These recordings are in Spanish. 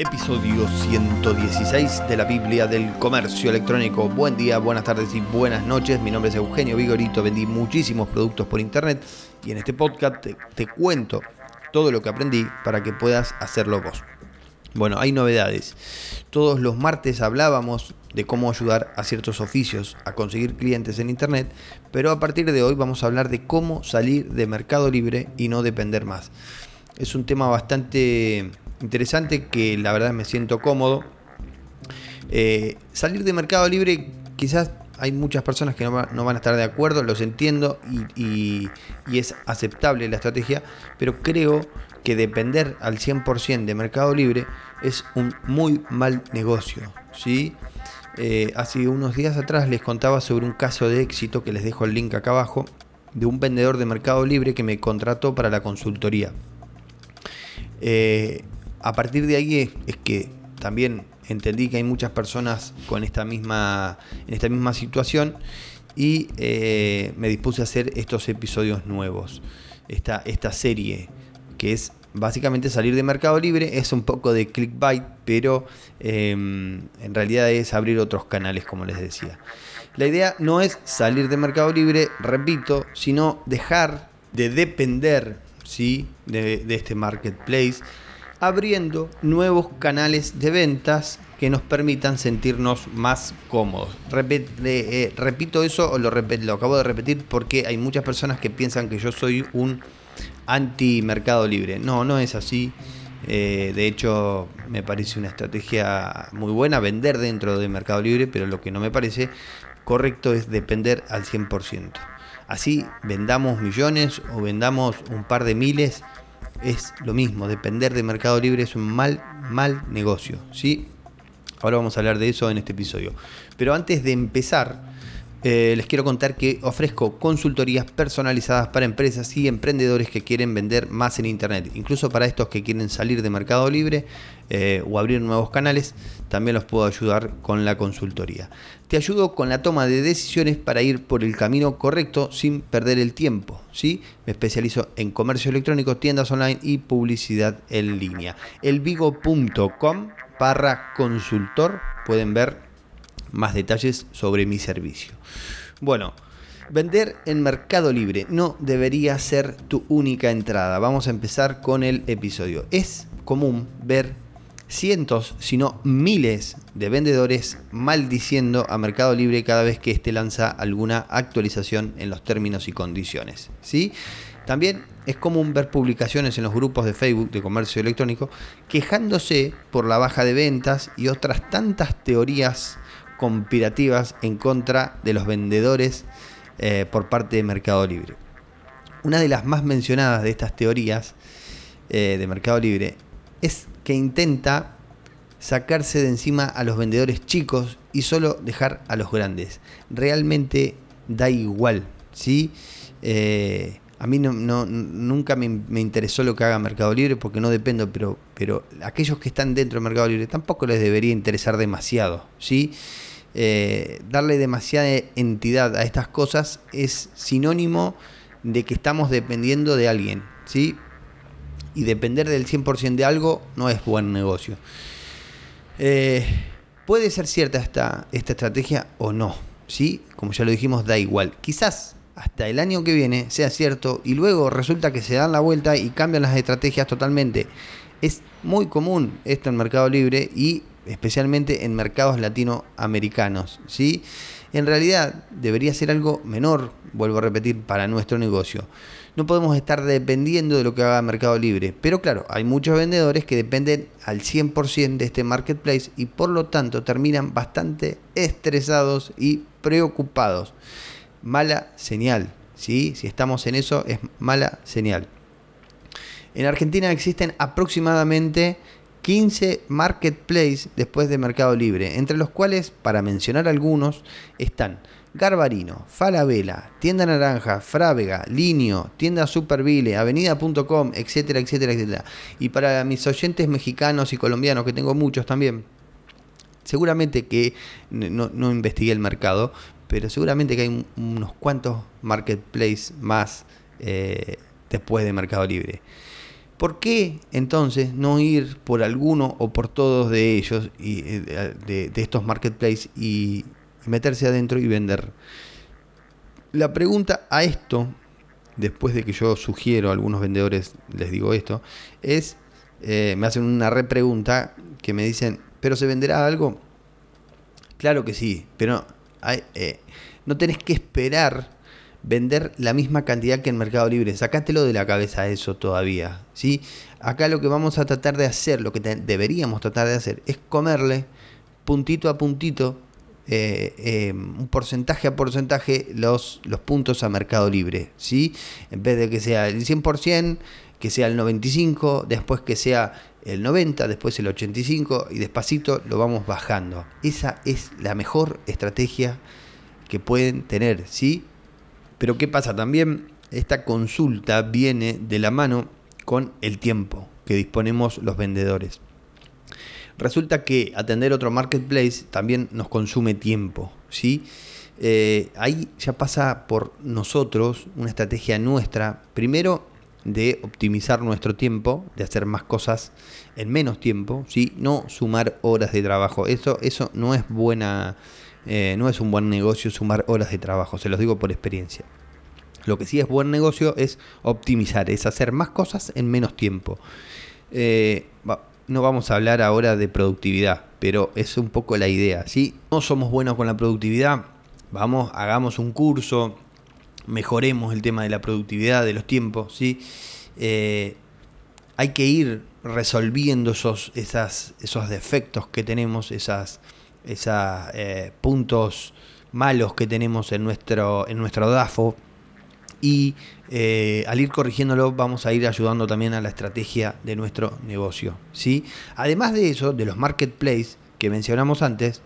Episodio 116 de la Biblia del Comercio Electrónico. Buen día, buenas tardes y buenas noches. Mi nombre es Eugenio Vigorito, vendí muchísimos productos por internet y en este podcast te, cuento todo lo que aprendí para que puedas hacerlo vos. Bueno, hay novedades. Todos los martes hablábamos de cómo ayudar a ciertos oficios a conseguir clientes en Internet, pero a partir de hoy vamos a hablar de cómo salir de Mercado Libre y no depender más. Es un tema bastante interesante que la verdad me siento cómodo. Eh, salir de Mercado Libre quizás hay muchas personas que no, van a estar de acuerdo, los entiendo y, es aceptable la estrategia, pero creo que depender al 100% de Mercado Libre es un muy mal negocio. ¿sí? Eh, hace unos días atrás les contaba sobre un caso de éxito que les dejo el link acá abajo de un vendedor de Mercado Libre que me contrató para la consultoría. Eh, a partir de ahí es, que también entendí que hay muchas personas con esta misma, en esta misma situación y eh, me dispuse a hacer estos episodios nuevos. Esta, esta serie que es básicamente salir de Mercado Libre, es un poco de clickbait, pero em, en realidad es abrir otros canales, como les decía. La idea no es salir de Mercado Libre, repito, sino dejar de depender ¿sí? de, de este marketplace abriendo nuevos canales de ventas que nos permitan sentirnos más cómodos. Eh, repito eso, o lo, lo acabo de repetir porque hay muchas personas que piensan que yo soy un anti mercado libre. No, no es así. Eh, de hecho, me parece una estrategia muy buena vender dentro de Mercado Libre, pero lo que no me parece correcto es depender al 100%. Así vendamos millones o vendamos un par de miles, es lo mismo, depender de Mercado Libre es un mal, mal negocio, ¿sí? Ahora vamos a hablar de eso en este episodio. Pero antes de empezar, eh, les quiero contar que ofrezco consultorías personalizadas para empresas y emprendedores que quieren vender más en Internet. Incluso para estos que quieren salir de Mercado Libre eh, o abrir nuevos canales, también los puedo ayudar con la consultoría. Te ayudo con la toma de decisiones para ir por el camino correcto sin perder el tiempo. ¿sí? Me especializo en comercio electrónico, tiendas online y publicidad en línea. Elvigo.com barra consultor pueden ver más detalles sobre mi servicio. Bueno, vender en Mercado Libre no debería ser tu única entrada. Vamos a empezar con el episodio. Es común ver cientos, si no miles de vendedores maldiciendo a Mercado Libre cada vez que éste lanza alguna actualización en los términos y condiciones. ¿sí? También es común ver publicaciones en los grupos de Facebook de comercio electrónico quejándose por la baja de ventas y otras tantas teorías conspirativas en contra de los vendedores eh, por parte de Mercado Libre. Una de las más mencionadas de estas teorías eh, de Mercado Libre es que intenta sacarse de encima a los vendedores chicos y solo dejar a los grandes. Realmente da igual, ¿sí? Eh, a mí nunca me, interesó lo que haga Mercado Libre porque no dependo, pero, pero aquellos que están dentro de Mercado Libre tampoco les debería interesar demasiado, ¿sí? Eh, darle demasiada entidad a estas cosas es sinónimo de que estamos dependiendo de alguien, ¿sí? Y depender del 100% de algo no es buen negocio. Eh, puede ser cierta esta, estrategia o no, ¿sí? Como ya lo dijimos, da igual. Quizás hasta el año que viene sea cierto y luego resulta que se dan la vuelta y cambian las estrategias totalmente. Es muy común esto en Mercado Libre y especialmente en mercados latinoamericanos. ¿sí? En realidad debería ser algo menor, vuelvo a repetir, para nuestro negocio. No podemos estar dependiendo de lo que haga Mercado Libre, pero claro, hay muchos vendedores que dependen al 100% de este marketplace y por lo tanto terminan bastante estresados y preocupados. Mala señal, ¿sí? si estamos en eso es mala señal. En Argentina existen aproximadamente 15 marketplaces después de Mercado Libre, entre los cuales, para mencionar algunos, están Garbarino, Falabella, Tienda Naranja, Frávega, Linio, Tienda Supervile, Avenida.com, etcétera, etcétera, etcétera. Y para mis oyentes mexicanos y colombianos, que tengo muchos también, seguramente que no, investigué el mercado, pero seguramente que hay unos cuantos marketplaces más eh, después de Mercado Libre. ¿Por qué entonces no ir por alguno o por todos de ellos y eh, de, estos marketplaces y, meterse adentro y vender? La pregunta a esto, después de que yo sugiero a algunos vendedores, les digo esto, es, eh, me hacen una repregunta que me dicen, ¿pero se venderá algo? Claro que sí, pero eh, no tenés que esperar vender la misma cantidad que en Mercado Libre. Sacátelo de la cabeza eso todavía. ¿sí? Acá lo que vamos a tratar de hacer, lo que deberíamos tratar de hacer, es comerle puntito a puntito, eh, eh, un porcentaje a porcentaje, los, los puntos a Mercado Libre. ¿sí? En vez de que sea el 100%, que sea el 95%, después que sea el 90, después el 85 y despacito lo vamos bajando. Esa es la mejor estrategia que pueden tener, ¿sí? Pero ¿qué pasa? También esta consulta viene de la mano con el tiempo que disponemos los vendedores. Resulta que atender otro marketplace también nos consume tiempo, ¿sí? Eh, ahí ya pasa por nosotros una estrategia nuestra, primero de optimizar nuestro tiempo, de hacer más cosas en menos tiempo, ¿sí? no sumar horas de trabajo. Eso, eso no es buena, eh, no es un buen negocio sumar horas de trabajo, se los digo por experiencia. Lo que sí es buen negocio es optimizar, es hacer más cosas en menos tiempo. Eh, no vamos a hablar ahora de productividad, pero es un poco la idea. Si no somos buenos con la productividad, vamos, hagamos un curso, mejoremos el tema de la productividad, de los tiempos. ¿sí? Eh, hay que ir resolviendo esos, esos defectos que tenemos, esas esos eh, puntos malos que tenemos en nuestro, en nuestro DAFO y eh, al ir corrigiéndolo vamos a ir ayudando también a la estrategia de nuestro negocio. ¿sí? Además de eso, de los marketplaces que mencionamos antes,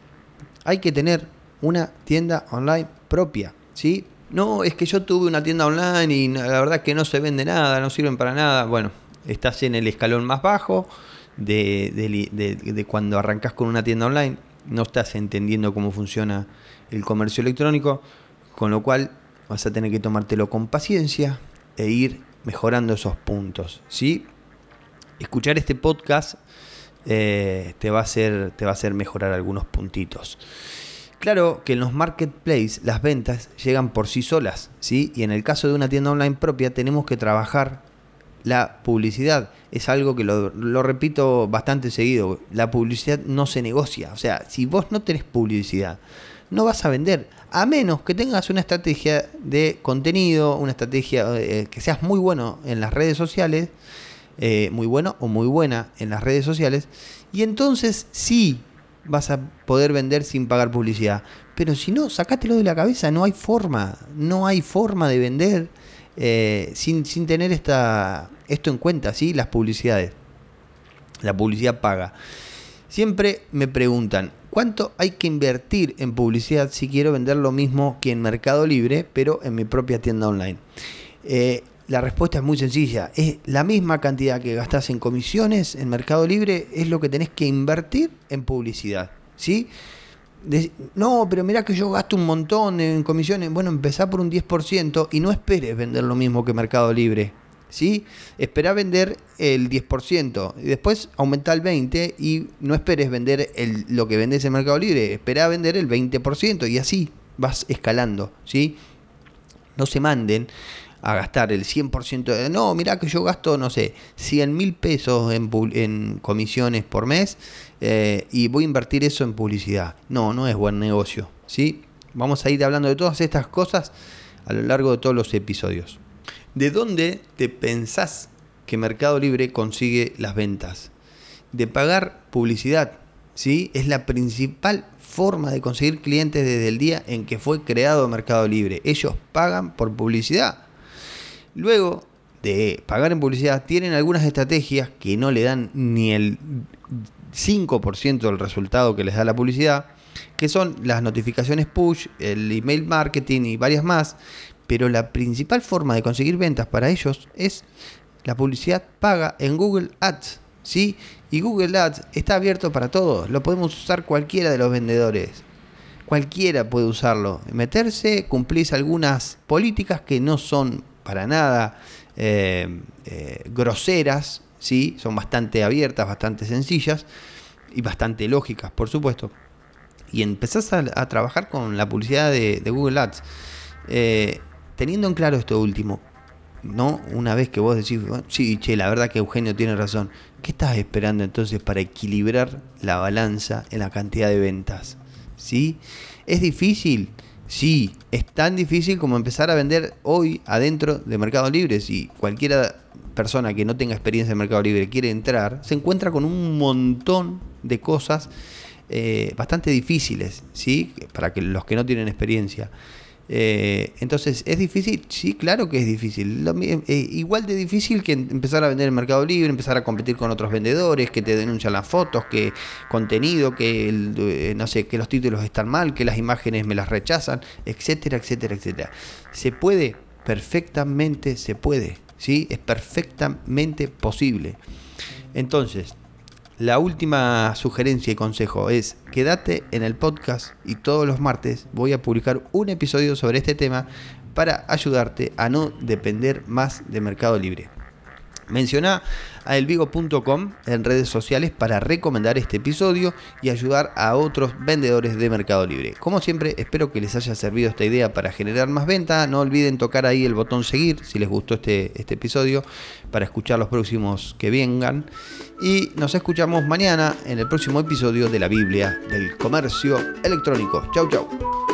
hay que tener una tienda online propia. ¿sí? No, es que yo tuve una tienda online y la verdad que no se vende nada, no sirven para nada. Bueno, estás en el escalón más bajo de, de cuando arrancas con una tienda online no estás entendiendo cómo funciona el comercio electrónico, con lo cual vas a tener que tomártelo con paciencia e ir mejorando esos puntos. ¿sí? Escuchar este podcast eh, te, va a hacer, te va a hacer mejorar algunos puntitos. Claro que en los marketplaces las ventas llegan por sí solas, ¿sí? Y en el caso de una tienda online propia tenemos que trabajar la publicidad. Es algo que lo, repito bastante seguido. La publicidad no se negocia. O sea, si vos no tenés publicidad, no vas a vender. A menos que tengas una estrategia de contenido, una estrategia eh, que seas muy bueno en las redes sociales, eh, muy bueno o muy buena en las redes sociales, y entonces sí vas a poder vender sin pagar publicidad. Pero si no, sacátelo de la cabeza, no hay forma, no hay forma de vender eh, sin, sin, tener esta, esto en cuenta, ¿sí? las publicidades. La publicidad paga. Siempre me preguntan, ¿cuánto hay que invertir en publicidad si quiero vender lo mismo que en Mercado Libre, pero en mi propia tienda online? Eh, la respuesta es muy sencilla. Es la misma cantidad que gastas en comisiones en Mercado Libre, es lo que tenés que invertir en publicidad. ¿sí? No, pero mira que yo gasto un montón en comisiones. Bueno, empezá por un 10% y no esperes vender lo mismo que Mercado Libre. ¿sí? Espera vender el 10% y después aumenta el 20% y no esperes vender el, lo que vendes en Mercado Libre. Espera vender el 20% y así vas escalando. ¿sí? No se manden a gastar el 100% de... No, mira que yo gasto, no sé, 100 mil pesos en, en, comisiones por mes eh, y voy a invertir eso en publicidad. No, no es buen negocio. ¿sí? Vamos a ir hablando de todas estas cosas a lo largo de todos los episodios. ¿De dónde te pensás que Mercado Libre consigue las ventas? De pagar publicidad. ¿sí? Es la principal forma de conseguir clientes desde el día en que fue creado Mercado Libre. Ellos pagan por publicidad. Luego de pagar en publicidad, tienen algunas estrategias que no le dan ni el 5% del resultado que les da la publicidad, que son las notificaciones push, el email marketing y varias más, pero la principal forma de conseguir ventas para ellos es la publicidad paga en Google Ads, ¿sí? Y Google Ads está abierto para todos, lo podemos usar cualquiera de los vendedores. Cualquiera puede usarlo, meterse, cumplís algunas políticas que no son para nada eh, eh, groseras, ¿sí? son bastante abiertas, bastante sencillas y bastante lógicas, por supuesto. Y empezás a, trabajar con la publicidad de, Google Ads, eh, teniendo en claro esto último. ¿no? Una vez que vos decís, sí, che, la verdad que Eugenio tiene razón, ¿qué estás esperando entonces para equilibrar la balanza en la cantidad de ventas? ¿Sí? ¿Es difícil? Sí, es tan difícil como empezar a vender hoy adentro de Mercado Libre. Si cualquiera persona que no tenga experiencia en Mercado Libre quiere entrar, se encuentra con un montón de cosas eh, bastante difíciles, ¿sí? Para que los que no tienen experiencia. Eh, entonces, ¿es difícil? Sí, claro que es difícil. Eh, igual de difícil que empezar a vender en Mercado Libre, empezar a competir con otros vendedores, que te denuncian las fotos, que contenido, que eh, no sé, que los títulos están mal, que las imágenes me las rechazan, etcétera, etcétera, etcétera. Se puede, perfectamente se puede, ¿sí? Es perfectamente posible. Entonces, la última sugerencia y consejo es quédate en el podcast y todos los martes voy a publicar un episodio sobre este tema para ayudarte a no depender más de Mercado Libre. Menciona a elvigo.com en redes sociales para recomendar este episodio y ayudar a otros vendedores de Mercado Libre. Como siempre, espero que les haya servido esta idea para generar más venta. No olviden tocar ahí el botón seguir si les gustó este, este episodio para escuchar los próximos que vengan. Y nos escuchamos mañana en el próximo episodio de la Biblia del Comercio Electrónico. Chau, chau.